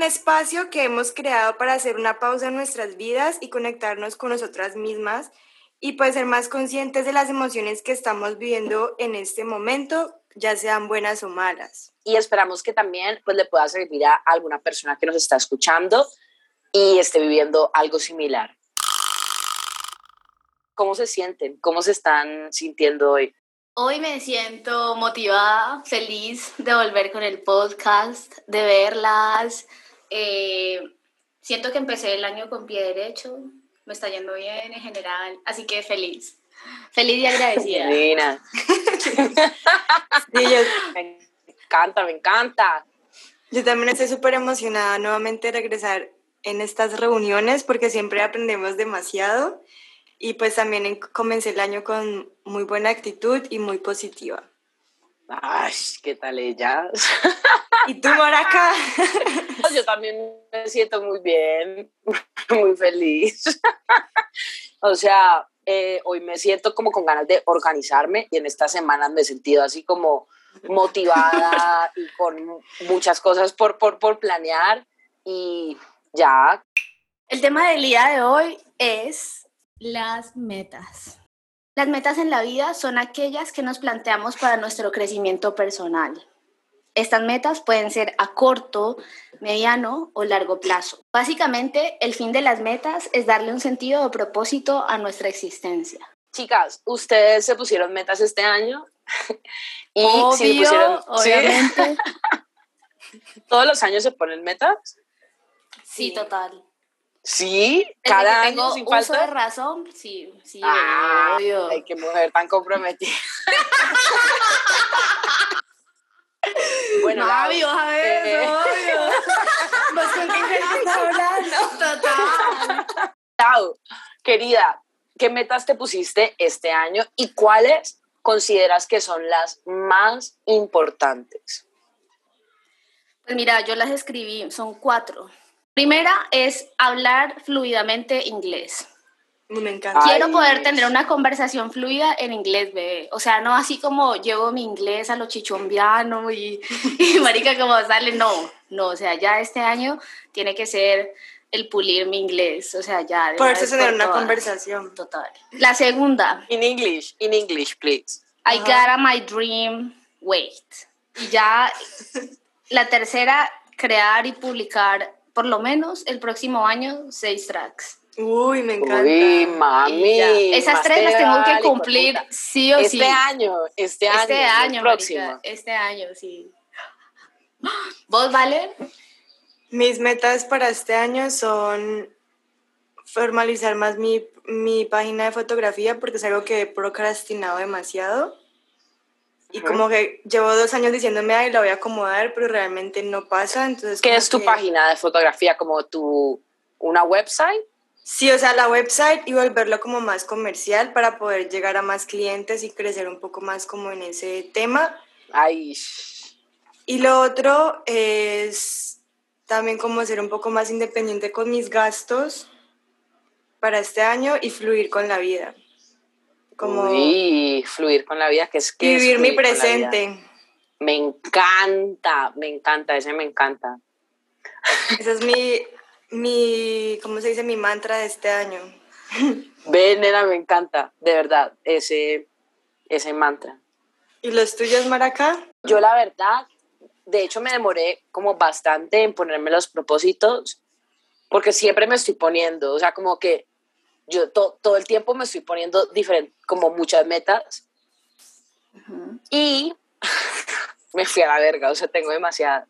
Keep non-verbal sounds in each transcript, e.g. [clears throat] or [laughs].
un espacio que hemos creado para hacer una pausa en nuestras vidas y conectarnos con nosotras mismas y pues ser más conscientes de las emociones que estamos viviendo en este momento, ya sean buenas o malas. Y esperamos que también pues le pueda servir a alguna persona que nos está escuchando y esté viviendo algo similar. ¿Cómo se sienten? ¿Cómo se están sintiendo hoy? Hoy me siento motivada, feliz de volver con el podcast, de verlas. Eh, siento que empecé el año con pie derecho, me está yendo bien en general, así que feliz. Feliz y agradecida. [laughs] Divina. Me encanta, me encanta. Yo también estoy súper emocionada nuevamente de regresar en estas reuniones porque siempre aprendemos demasiado y pues también comencé el año con muy buena actitud y muy positiva. Ay, ¿qué tal ella? ¿Y tú, [laughs] Yo también me siento muy bien, [laughs] muy feliz. [laughs] O sea, eh, hoy me siento como con ganas de organizarme y en estas semanas me he sentido así como motivada [laughs] y con muchas cosas por, por, por planear y ya. El tema del día de hoy es las metas. Las metas en la vida son aquellas que nos planteamos para nuestro crecimiento personal. Estas metas pueden ser a corto, mediano o largo plazo. Básicamente, el fin de las metas es darle un sentido o propósito a nuestra existencia. Chicas, ¿ustedes se pusieron metas este año? [laughs] y Obvio, obviamente. [laughs] ¿Todos los años se ponen metas? Sí, total. Sí, cada año tengo sin uso de razón, sí, sí, ah, obvio. Ay, qué mujer tan comprometida. [laughs] bueno, obvio, a ver, eh, obvio. [laughs] ¿Vos con hablando? Total. Querida, ¿qué metas te pusiste este año y cuáles consideras que son las más importantes? Pues mira, yo las escribí, son cuatro. Primera es hablar fluidamente inglés. Me encanta. Quiero poder tener una conversación fluida en inglés, bebé. O sea, no así como llevo mi inglés a lo chichombiano y, y [laughs] marica como sale, no. No, o sea, ya este año tiene que ser el pulir mi inglés, o sea, ya. Poderse tener una conversación. Total. La segunda. In English, in English, please. I got a my dream, wait. Y ya [laughs] la tercera, crear y publicar por lo menos el próximo año seis tracks. Uy, me encanta. Uy, mami. Esas tres las tengo que cumplir sí o este sí. Año, este año, este año, próximo. este año, sí. ¿Vos, Valen? Mis metas para este año son formalizar más mi, mi página de fotografía porque es algo que he procrastinado demasiado. Y como que llevo dos años diciéndome, ay, la voy a acomodar, pero realmente no pasa. Entonces, ¿Qué es tu página de fotografía? ¿Como tu, una website? Sí, o sea, la website y volverlo como más comercial para poder llegar a más clientes y crecer un poco más como en ese tema. Ay. Y lo otro es también como ser un poco más independiente con mis gastos para este año y fluir con la vida como y fluir con la vida, que es que vivir mi presente. Me encanta, me encanta, ese me encanta. Ese es mi, mi, ¿cómo se dice? Mi mantra de este año. [laughs] Ven, nena, me encanta, de verdad, ese, ese mantra. ¿Y los tuyos, Maracá? Yo la verdad, de hecho me demoré como bastante en ponerme los propósitos, porque siempre me estoy poniendo, o sea, como que yo todo el tiempo me estoy poniendo diferente, como muchas metas. Y [laughs] me fui a la verga, o sea, tengo demasiadas.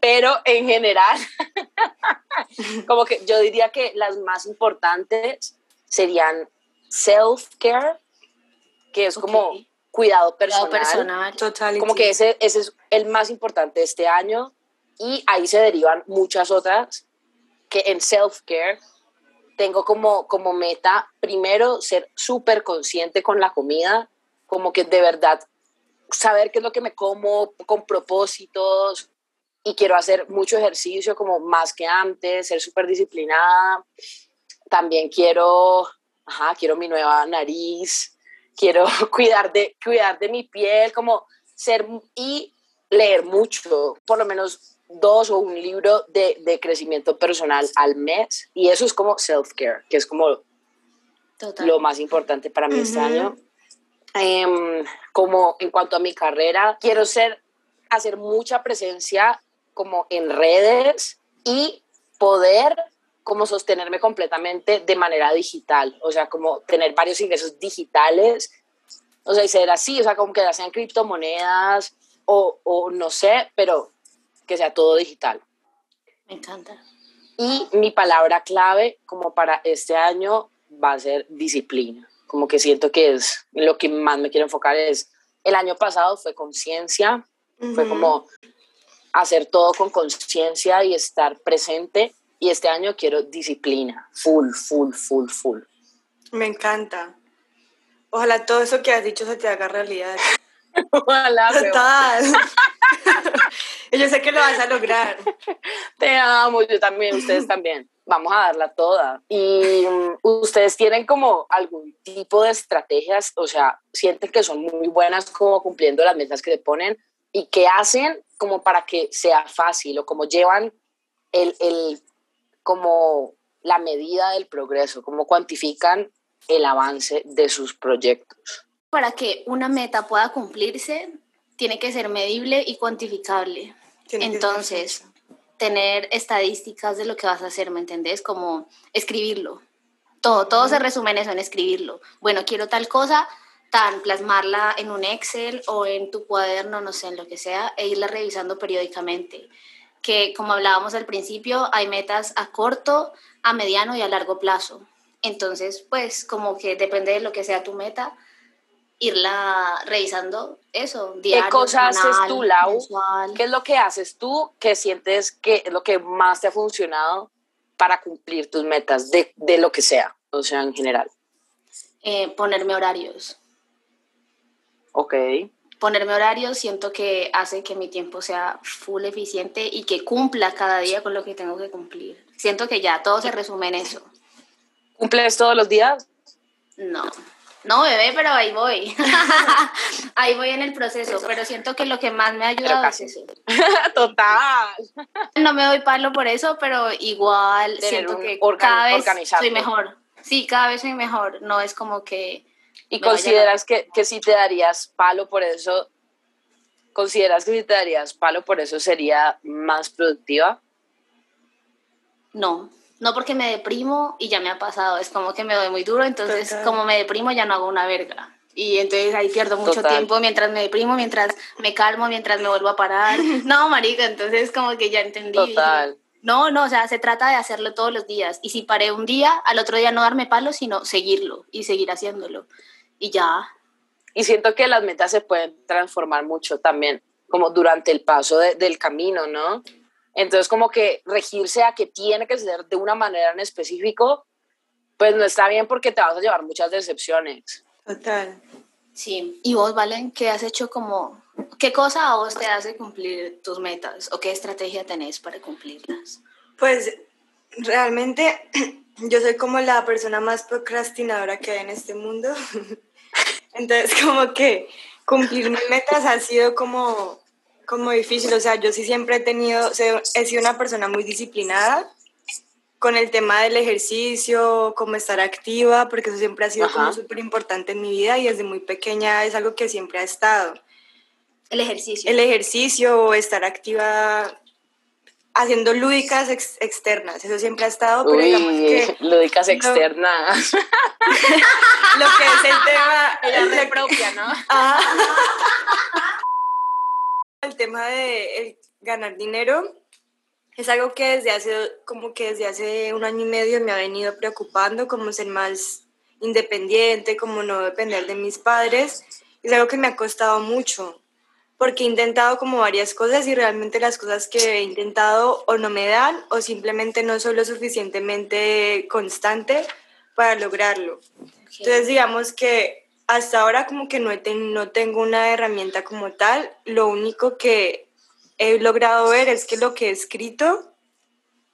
Pero en general, [laughs] como que yo diría que las más importantes serían self-care, que es como cuidado personal. Cuidado personal. Como que ese, ese es el más importante de este año. Y ahí se derivan muchas otras que en self-care tengo como, como meta primero ser súper consciente con la comida, como que de verdad saber qué es lo que me como con propósitos y quiero hacer mucho ejercicio como más que antes, ser súper disciplinada. También quiero, ajá, quiero mi nueva nariz, quiero [laughs] cuidar de, cuidar de mi piel, como ser y leer mucho, por lo menos dos o un libro de, de crecimiento personal al mes y eso es como self-care, que es como lo más importante para mí este año. Em, como en cuanto a mi carrera, quiero ser, hacer mucha presencia como en redes y poder como sostenerme completamente de manera digital, o sea, como tener varios ingresos digitales, o sea, y ser así, o sea, como que ya sean criptomonedas o, o no sé, pero que sea todo digital. Me encanta. Y mi palabra clave como para este año va a ser disciplina. Como que siento que es lo que más me quiero enfocar es, el año pasado fue conciencia, fue como hacer todo con conciencia y estar presente. Y este año quiero disciplina, full, full, full, full. Me encanta. Ojalá todo eso que has dicho se te haga realidad. [laughs] Ojalá. Total. [laughs] yo sé que lo vas a lograr. Te amo, yo también, ustedes [laughs] también. Vamos a darla toda. Y mm, ustedes tienen como algún tipo de estrategias, o sea, sienten que son muy buenas como cumpliendo las metas que se ponen y qué hacen como para que sea fácil o como llevan el, el como la medida del progreso, cómo cuantifican el avance de sus proyectos. Para que una meta pueda cumplirse, tiene que ser medible y cuantificable. Entonces, tener estadísticas de lo que vas a hacer, ¿me entendés? Como escribirlo. Todo, todo se resume en eso, en escribirlo. Bueno, quiero tal cosa, tan plasmarla en un Excel o en tu cuaderno, no sé, en lo que sea, e irla revisando periódicamente. Que como hablábamos al principio, hay metas a corto, a mediano y a largo plazo. Entonces, pues como que depende de lo que sea tu meta, irla revisando eso, diario, ¿Qué cosas haces tú, Lau? ¿Qué es lo que haces tú que sientes que es lo que más te ha funcionado para cumplir tus metas de, de lo que sea, o sea, en general? Eh, ponerme horarios. Ok. Ponerme horarios siento que hace que mi tiempo sea full eficiente y que cumpla cada día con lo que tengo que cumplir. Siento que ya todo se resume en eso. ¿Cumples todos los días? No. No, bebé, pero ahí voy. [laughs] ahí voy en el proceso, pero siento que lo que más me ha ayudado es eso. [laughs] Total. No me doy palo por eso, pero igual siento que cada vez soy mejor. Sí, cada vez soy mejor. No es como que... ¿Y consideras que, que si te darías palo por eso, consideras que si te darías palo por eso sería más productiva? No, no porque me deprimo y ya me ha pasado, es como que me doy muy duro, entonces como me deprimo ya no hago una verga. Y entonces ahí pierdo mucho tiempo mientras me deprimo, mientras me calmo, mientras me vuelvo a parar. [laughs] No, marica, entonces como que ya entendí. Total. No, no, o sea, se trata de hacerlo todos los días. Y si paré un día, al otro día no darme palo, sino seguirlo y seguir haciéndolo. Y ya. Y siento que las metas se pueden transformar mucho también, como durante el paso del camino, ¿no? Entonces, como que regirse a que tiene que ser de una manera en específico, pues no está bien porque te vas a llevar muchas decepciones. Total. Sí. ¿Y vos, Valen, qué has hecho como, qué cosa a vos te hace cumplir tus metas o qué estrategia tenés para cumplirlas? Pues realmente [clears throat] yo soy como la persona más procrastinadora que hay en este mundo. [laughs] Entonces, como que cumplir mis metas ha sido como como difícil, o sea, yo sí siempre he tenido, he sido una persona muy disciplinada con el tema del ejercicio, como estar activa, porque eso siempre ha sido como súper importante en mi vida y desde muy pequeña es algo que siempre ha estado. El ejercicio. El ejercicio, estar activa haciendo lúdicas externas, eso siempre ha estado, pero digamos que... Lúdicas externas. [laughs] lo que es el tema... [laughs] Ella es propia, ¿no? [laughs] Ah el tema de ganar dinero es algo que desde hace, como que desde hace un año y medio me ha venido preocupando, como ser más independiente, como no depender de mis padres. Es algo que me ha costado mucho, porque he intentado como varias cosas y realmente las cosas que he intentado o no me dan o simplemente no soy lo suficientemente constante para lograrlo. Entonces digamos que hasta ahora como que no, no tengo una herramienta como tal, lo único que he logrado ver es que lo que he escrito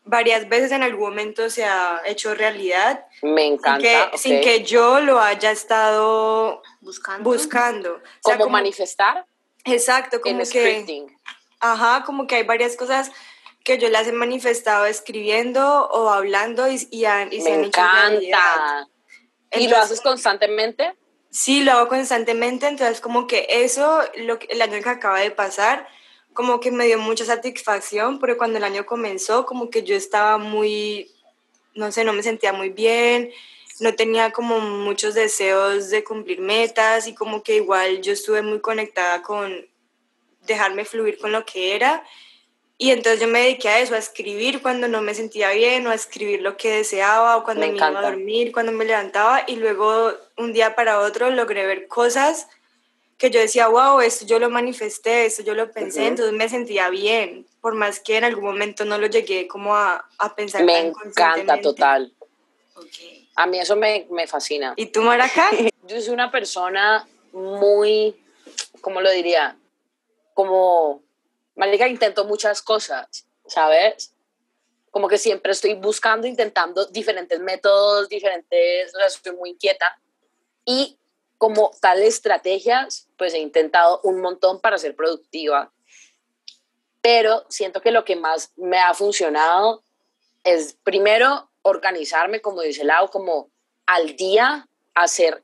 varias veces en algún momento se ha hecho realidad. Me encanta. Sin que, yo lo haya estado buscando. buscando. ¿Como, manifestar? Exacto, como que... Ajá, como que hay varias cosas que yo las he manifestado escribiendo o hablando y, y, y se Me encanta. ¿Y lo haces constantemente? Sí, lo hago constantemente, entonces como que eso, lo, el año que acaba de pasar, como que me dio mucha satisfacción, porque cuando el año comenzó, como que yo estaba muy, no sé, no me sentía muy bien, no tenía como muchos deseos de cumplir metas y como que igual yo estuve muy conectada con dejarme fluir con lo que era. Y entonces yo me dediqué a eso, a escribir cuando no me sentía bien o a escribir lo que deseaba o cuando me, iba a dormir, cuando me levantaba. Y luego un día para otro logré ver cosas que yo decía, wow, esto yo lo manifesté, esto yo lo pensé, entonces me sentía bien, por más que en algún momento no lo llegué como a, a pensar. Me encanta, total. A mí eso me, me fascina. ¿Y tú, Maraca? [laughs] yo soy una persona muy, ¿cómo lo diría? Como Marica, intento muchas cosas, ¿sabes? Como que siempre estoy buscando, intentando diferentes métodos, diferentes, o sea, estoy muy inquieta. Y como tal estrategias, pues he intentado un montón para ser productiva. Pero siento que lo que más me ha funcionado es primero organizarme, como dice Lau, como al día hacer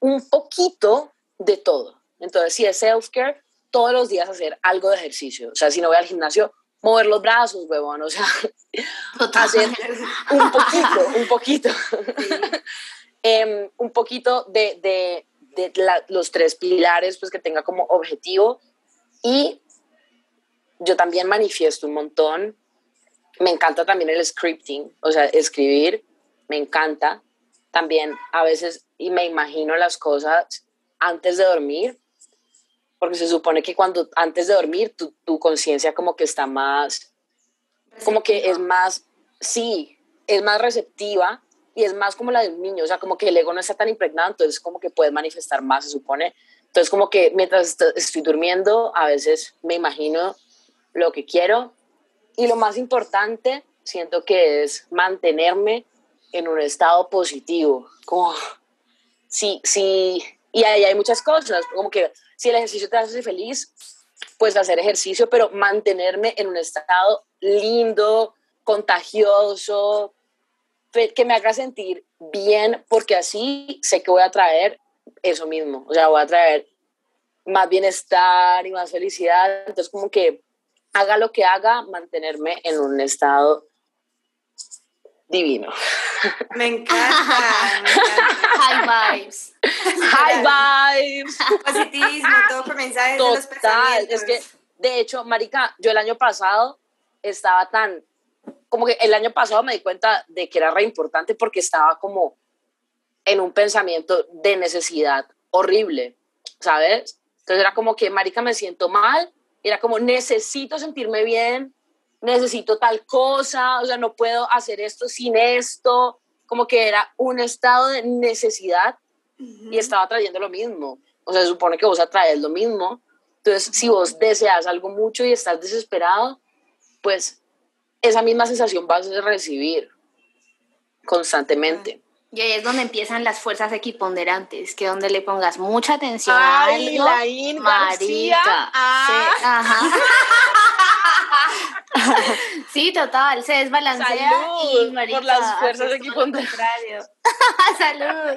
un poquito de todo. Entonces, si es self-care, todos los días hacer algo de ejercicio. O sea, si no voy al gimnasio, mover los brazos, huevón, o sea, [laughs] hacer un poquito, un poquito. Em, un poquito de, de, de los tres pilares, pues que tenga como objetivo. Y yo también manifiesto un montón. Me encanta también el scripting, o sea, escribir, me encanta. También a veces y me imagino las cosas antes de dormir porque se supone que cuando antes de dormir tu, tu conciencia como que está más, como que es más, sí, es más receptiva y es más como la de un niño, o sea, como que el ego no está tan impregnado, entonces como que puedes manifestar más, se supone. Entonces como que mientras estoy durmiendo, a veces me imagino lo que quiero y lo más importante, siento que es mantenerme en un estado positivo, como, sí, sí, y ahí hay muchas cosas, como que si el ejercicio te hace feliz, pues hacer ejercicio, pero mantenerme en un estado lindo, contagioso, que me haga sentir bien, porque así sé que voy a traer eso mismo, o sea, voy a traer más bienestar y más felicidad, entonces como que haga lo que haga, mantenerme en un estado divino. Me encanta, High vibes. High vibes. Positivismo, todo comienza desde los pensamientos. es que, de hecho, marica, yo el año pasado estaba tan, como que el año pasado me di cuenta de que era re importante porque estaba como en un pensamiento de necesidad horrible, ¿sabes? Entonces era como que, marica, me siento mal, era como, necesito sentirme bien, necesito tal cosa, o sea, no puedo hacer esto sin esto, como que era un estado de necesidad y estaba trayendo lo mismo. O sea, se supone que vos atraes lo mismo. Entonces, si vos deseas algo mucho y estás desesperado, pues esa misma sensación vas a recibir constantemente. Y ahí es donde empiezan las fuerzas equiponderantes, que donde le pongas mucha atención Ay, a algo, marica. Ah. Sí, ajá. [laughs] sí, total, se desbalancea Salud, por las fuerzas equiponderantes. [laughs] Salud.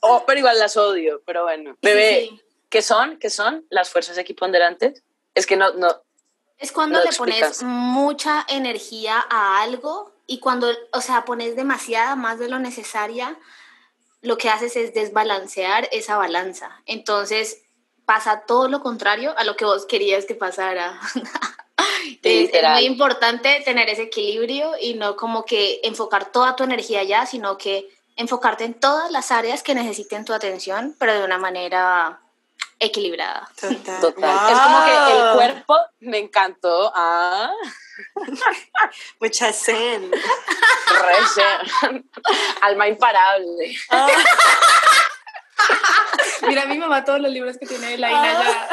Oh, pero igual las odio, pero bueno. Bebé, ¿qué son? ¿Qué son las fuerzas equiponderantes? Es que no, no. Es cuando le pones mucha energía a algo y cuando, o sea, pones demasiada, más de lo necesaria, lo que haces es desbalancear esa balanza. Entonces pasa todo lo contrario a lo que vos querías que pasara. [laughs] es, muy importante tener ese equilibrio y no como que enfocar toda tu energía allá, sino que enfocarte en todas las áreas que necesiten tu atención, pero de una manera equilibrada. Total. Es como que el cuerpo me encantó. Ah. [laughs] Mucha zen. Alma imparable. Ah. [laughs] Mira mi mamá todos los libros que tiene la Ina ya.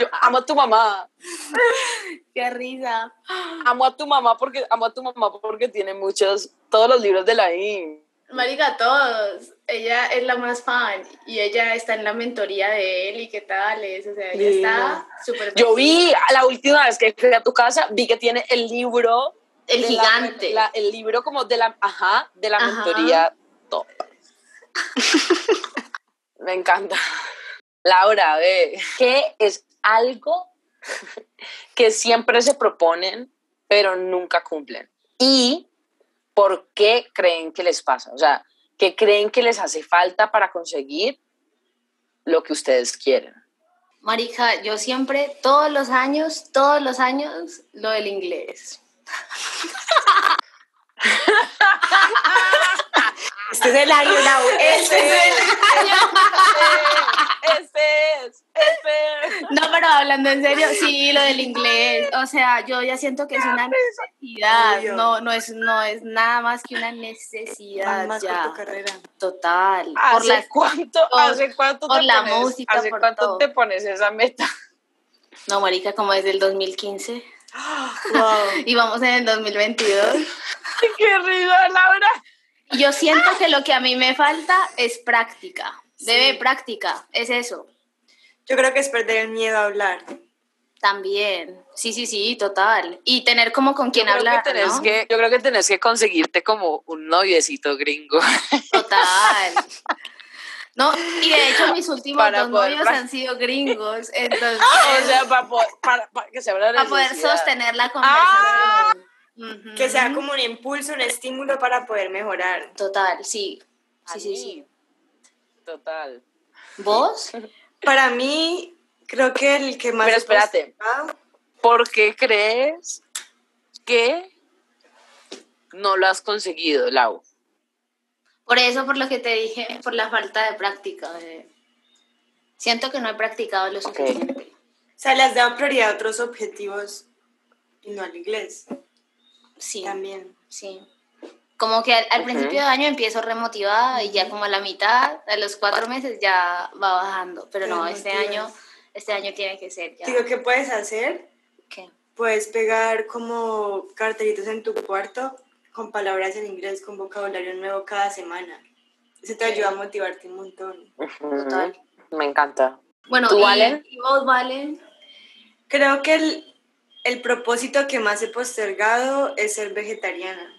Yo amo a tu mamá. Qué risa. Amo a tu mamá porque amo a tu mamá porque tiene muchos todos los libros de la IN. Marica, todos. Ella es la más fan y ella está en la mentoría de él y qué tal es. O sea, ella está súper. Yo vi la última vez que fui a tu casa, vi que tiene el libro. El gigante. el libro como de la, ajá, de la mentoría top. [laughs] Me encanta. Laura, ve, ¿qué es algo que siempre se proponen, pero nunca cumplen? ¿Y por qué creen que les pasa? O sea, ¿qué creen que les hace falta para conseguir lo que ustedes quieren? Marica, yo siempre, todos los años, todos los años, lo del inglés. [laughs] Este es el año, Este, es el año. Este es, este No, pero hablando en serio, sí, lo del inglés. O sea, yo ya siento que es una necesidad. No, no es, no es nada más que una necesidad más ya. tu carrera. Total. ¿Hace cuánto, ¿hace cuánto por te la pones, música, ¿Hace por cuánto todo. te pones esa meta? No, marica, como desde el 2015. Wow. [gasps] Y vamos en el 2022. [laughs] ¡Qué risa, Laura! Yo siento que lo que a mí me falta es práctica. Debe práctica, es eso. Yo creo que es perder el miedo a hablar. También. Sí, sí, sí, total. Y tener como con creo, hablar, que tenés ¿no? que, yo creo que tenés que conseguirte como un noviecito gringo. [laughs] Total. No, y de hecho mis últimos Para dos poder novios han sido gringos, entonces [laughs] o sea, para, poder- para, para que se abra la para poder sostener la Ah. Que sea como un impulso, un estímulo para poder mejorar. Total, sí. Sí, sí, sí. Total. ¿Vos? [laughs] Para mí, creo que el que más... Pero espérate. ¿Por qué crees que no lo has conseguido, Lau? Por eso, por lo que te dije, por la falta de práctica. de- Siento que no he practicado lo suficiente. O sea, le has dado prioridad a otros objetivos y no al inglés. Sí, También. sí. Como que al, principio de año empiezo remotivada y ya como a la mitad, a los cuatro meses ya va bajando. Pero no, este año, este año tiene que ser ya. Digo, ¿qué puedes hacer? ¿Qué? Puedes pegar como cartelitos en tu cuarto con palabras en inglés, con vocabulario nuevo cada semana. Eso te ayuda a motivarte un montón. Total. Me encanta. Bueno, ¿Tú, y, Valen? y vos, Valen, Creo que el, el propósito que más he postergado es ser vegetariana.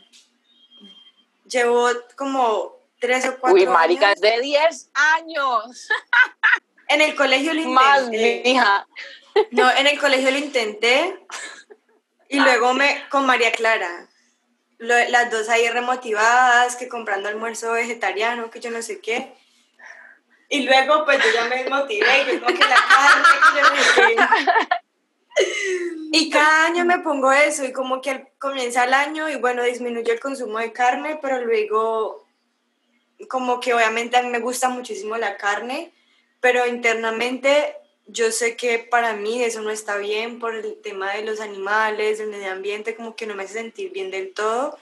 Llevo como tres o cuatro Uy, marica, años. de 10 años. [laughs] En el colegio lo Más, intenté. mija. No, en el colegio lo intenté y luego me con María Clara. Lo- las dos ahí remotivadas, que comprando almuerzo vegetariano, que yo no sé qué. Y luego pues yo ya me desmotivé, y yo como que la carne, que yo no sé qué. [laughs] Y cada año me pongo eso y como que comienza el año y bueno, disminuyo el consumo de carne, pero luego como que obviamente a mí me gusta muchísimo la carne, pero internamente yo sé que para mí eso no está bien por el tema de los animales, del medio ambiente, como que no me hace sentir bien del todo.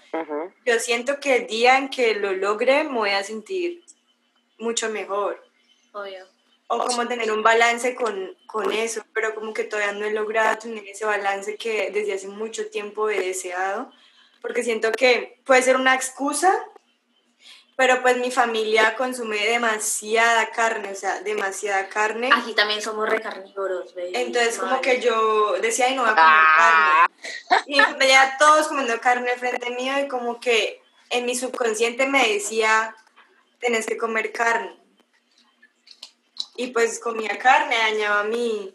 Yo siento que el día en que lo logre me voy a sentir mucho mejor. obvio. O como tener un balance con, con eso, pero como que todavía no he logrado tener ese balance que desde hace mucho tiempo he deseado, porque siento que puede ser una excusa, pero pues mi familia consume demasiada carne, o sea, demasiada carne. Aquí también somos re carnívoros, baby. Entonces como que yo decía, ay, no voy a comer Ah. carne. Y veía todos comiendo carne frente mío y como que en mi subconsciente me decía, tenés que comer carne. Y pues comía carne, dañaba mi,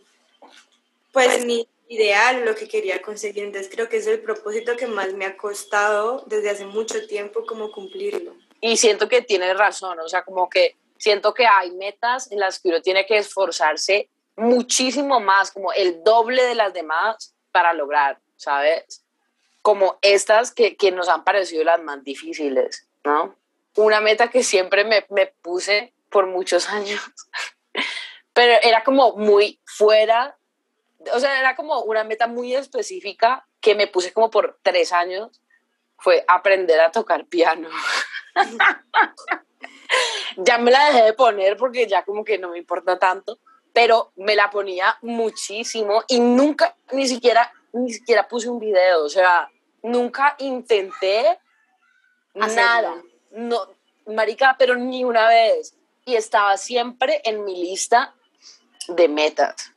pues mi ideal, lo que quería conseguir. Entonces creo que es el propósito que más me ha costado desde hace mucho tiempo como cumplirlo. Y siento que tienes razón, o sea, como que siento que hay metas en las que uno tiene que esforzarse muchísimo más, como el doble de las demás para lograr, ¿sabes? Como estas que, que nos han parecido las más difíciles, ¿no? Una meta que siempre me, me puse por muchos [laughs] años, pero era como muy fuera, o sea, era como una meta muy específica que me puse como por tres años, fue aprender a tocar piano. [laughs] ya me la dejé de poner porque ya como que no me importa tanto, pero me la ponía muchísimo y nunca, ni siquiera, ni siquiera puse un video, o sea, nunca intenté Hacerlo. nada. No, marica, pero ni una vez. Y estaba siempre en mi lista de metas,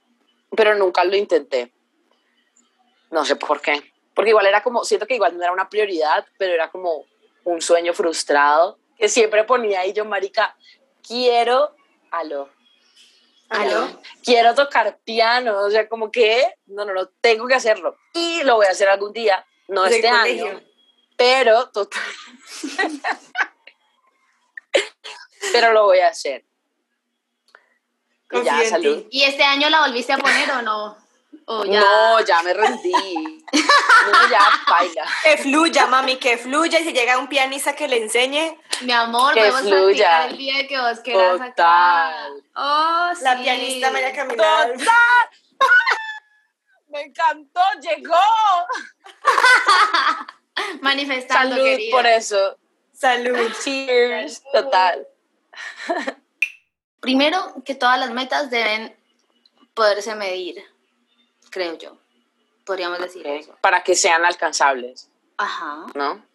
pero nunca lo intenté. No sé por qué. Porque igual era como, siento que igual no era una prioridad, pero era como un sueño frustrado que siempre ponía ahí yo, marica, quiero, aló, aló, quiero tocar piano, o sea, como que, no, no, no, tengo que hacerlo. Y lo voy a hacer algún día, no este año, pero total. [laughs] pero lo voy a hacer. Y ya, salud. ¿Y este año la volviste a poner o no? No, ya me rendí. [laughs] no, ya, baila. Que fluya, mami, que fluya. Y si llega un pianista que le enseñe. Mi amor, que fluya. el día que vos quieras Total. Oh, La pianista me haya caminado. Total. [laughs] me encantó, llegó. [laughs] Manifestando, Salud por eso. Salud. Cheers. Total. Primero, que todas las metas deben poderse medir creo yo. Podríamos decir eso. Para que sean alcanzables. Ajá. ¿No?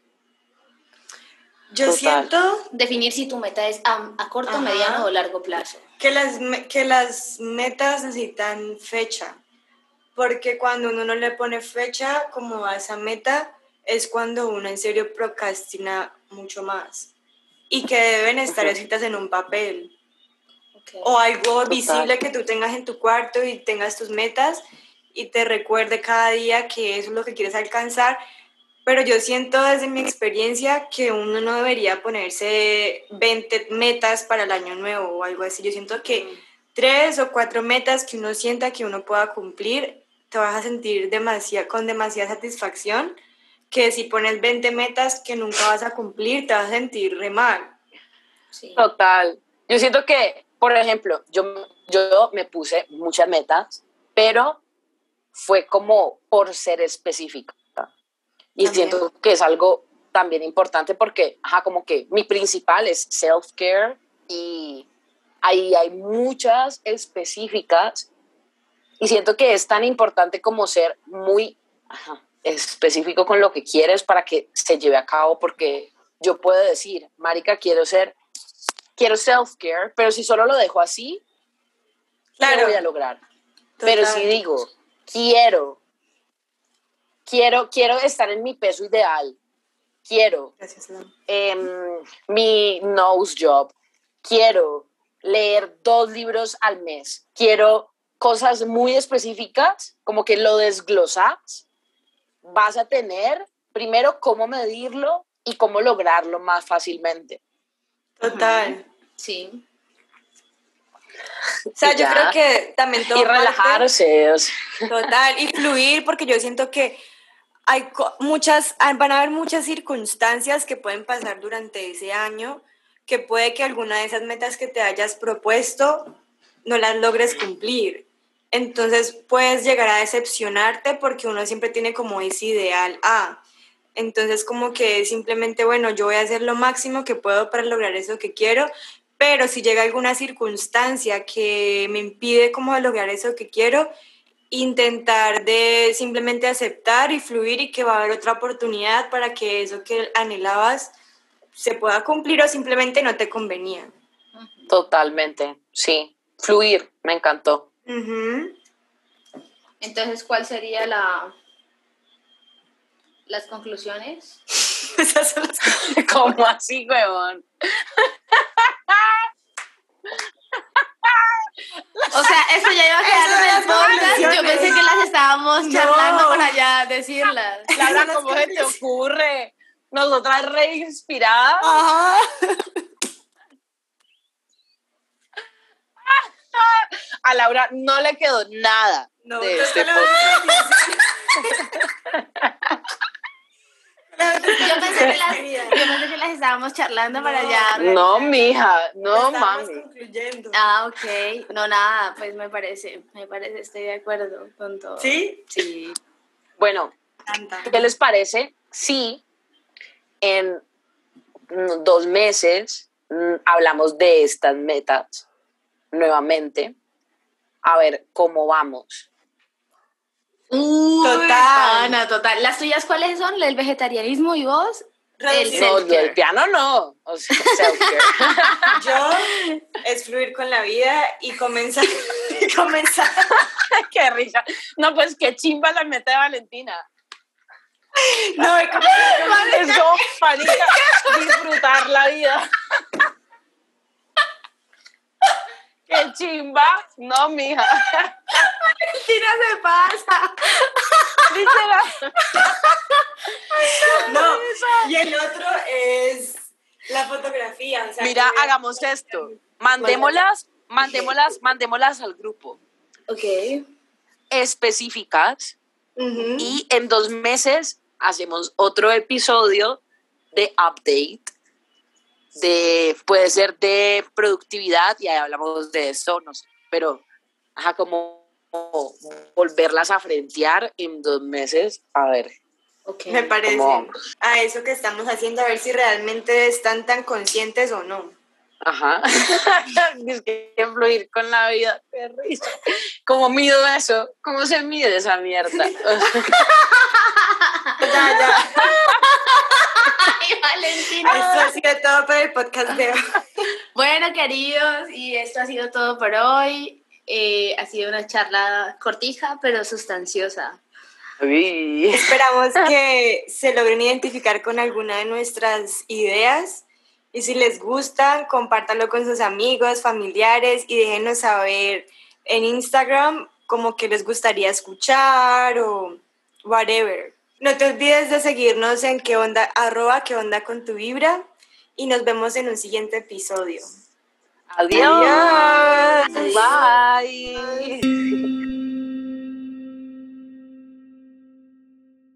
Yo siento... Definir si tu meta es a, corto, mediano o largo plazo. Que las, que las metas necesitan fecha. Porque cuando uno no le pone fecha como a esa meta, es cuando uno en serio procrastina mucho más. Y que deben estar escritas en un papel. O algo visible que tú tengas en tu cuarto y tengas tus metas y te recuerde cada día que eso es lo que quieres alcanzar. Pero yo siento desde mi experiencia que uno no debería ponerse 20 metas para el año nuevo o algo así. Yo siento que mm. tres o cuatro metas que uno sienta que uno pueda cumplir, te vas a sentir demasiado, con demasiada satisfacción que si pones 20 metas que nunca vas a cumplir, te vas a sentir re mal. Total. Yo siento que, por ejemplo, yo, yo me puse muchas metas, pero fue como por ser específica. Y siento que es algo también importante porque, ajá, como que mi principal es self-care y ahí hay muchas específicas y siento que es tan importante como ser muy específico con lo que quieres para que se lleve a cabo porque yo puedo decir, marica, quiero ser, quiero self-care, pero si solo lo dejo así, claro. lo voy a lograr. Pero si digo, quiero, quiero, quiero estar en mi peso ideal, quiero em, mi nose job, quiero leer dos libros al mes, quiero cosas muy específicas, como que lo desglosas, vas a tener primero cómo medirlo y cómo lograrlo más fácilmente. Total. Sí. O sea, yo creo que también todo. Y relajarse. Total, y fluir, porque yo siento que hay muchas, van a haber muchas circunstancias que pueden pasar durante ese año, que puede que alguna de esas metas que te hayas propuesto no las logres cumplir. Entonces puedes llegar a decepcionarte porque uno siempre tiene como ese ideal A. Entonces como que simplemente, bueno, yo voy a hacer lo máximo que puedo para lograr eso que quiero, pero si llega alguna circunstancia que me impide como lograr eso que quiero, intentar de simplemente aceptar y fluir y que va a haber otra oportunidad para que eso que anhelabas se pueda cumplir o simplemente no te convenía. Totalmente, sí. Fluir, me encantó. Entonces, ¿cuál sería la las conclusiones? [laughs] [laughs] ¿Cómo así, huevón? O sea, eso ya iba a quedar en el podcast. Yo pensé que las estábamos charlando para ya decirlas. [laughs] Laura, ¿cómo se te ocurre? Nosotras re inspiradas. Ajá. A Laura no le quedó nada no, de este podcast. Yo pensé, que las, estábamos charlando para allá. No, mija, no, mami. Ah, ok. No, nada, pues me parece, me parece, estoy de acuerdo con todo. ¿Sí? Sí. Bueno, ¿qué les parece? Sí, en dos meses mm, hablamos de estas metas nuevamente. A ver cómo vamos total. total. ¿Las tuyas cuáles son? ¿El vegetarianismo y vos? Reducir. No, del piano no. O sea, self-care. [laughs] Yo es fluir con la vida y comenzar. y comenzar. [laughs] qué risa. No, pues qué chimba la meta de Valentina. No, y comenzar. Es como, marica, disfrutar la vida. Qué chimba. No, mija. Valentina se pasa. Literal. [laughs] No, y el otro es la fotografía. o sea, Mira, que- hagamos esto. Mandémoslas, mandémoslas, mandémoslas al grupo. Ok. Específicas y en dos meses hacemos otro episodio de update de puede ser de productividad y ahí hablamos de eso no sé, pero ajá como volverlas a frentear en dos meses a ver. Me parece a eso que estamos haciendo, a ver si realmente están tan conscientes o no. ajá [laughs] es que fluir con la vida cómo mido eso cómo se mide esa mierda [laughs] Ya, ya. Ay, Valentina. Esto ha sido todo por el podcast de hoy. [laughs] Bueno, queridos, y esto ha sido todo por hoy. Eh, ha sido una charla cortija, pero sustanciosa. Uy. Esperamos que se logren identificar con alguna de nuestras ideas. Y si les gusta, compártanlo con sus amigos, familiares y déjenos saber en Instagram como que les gustaría escuchar o whatever. No te olvides de seguirnos en qué onda, arroba qué onda con tu vibra y nos vemos en un siguiente episodio. Adiós. Adiós. Bye.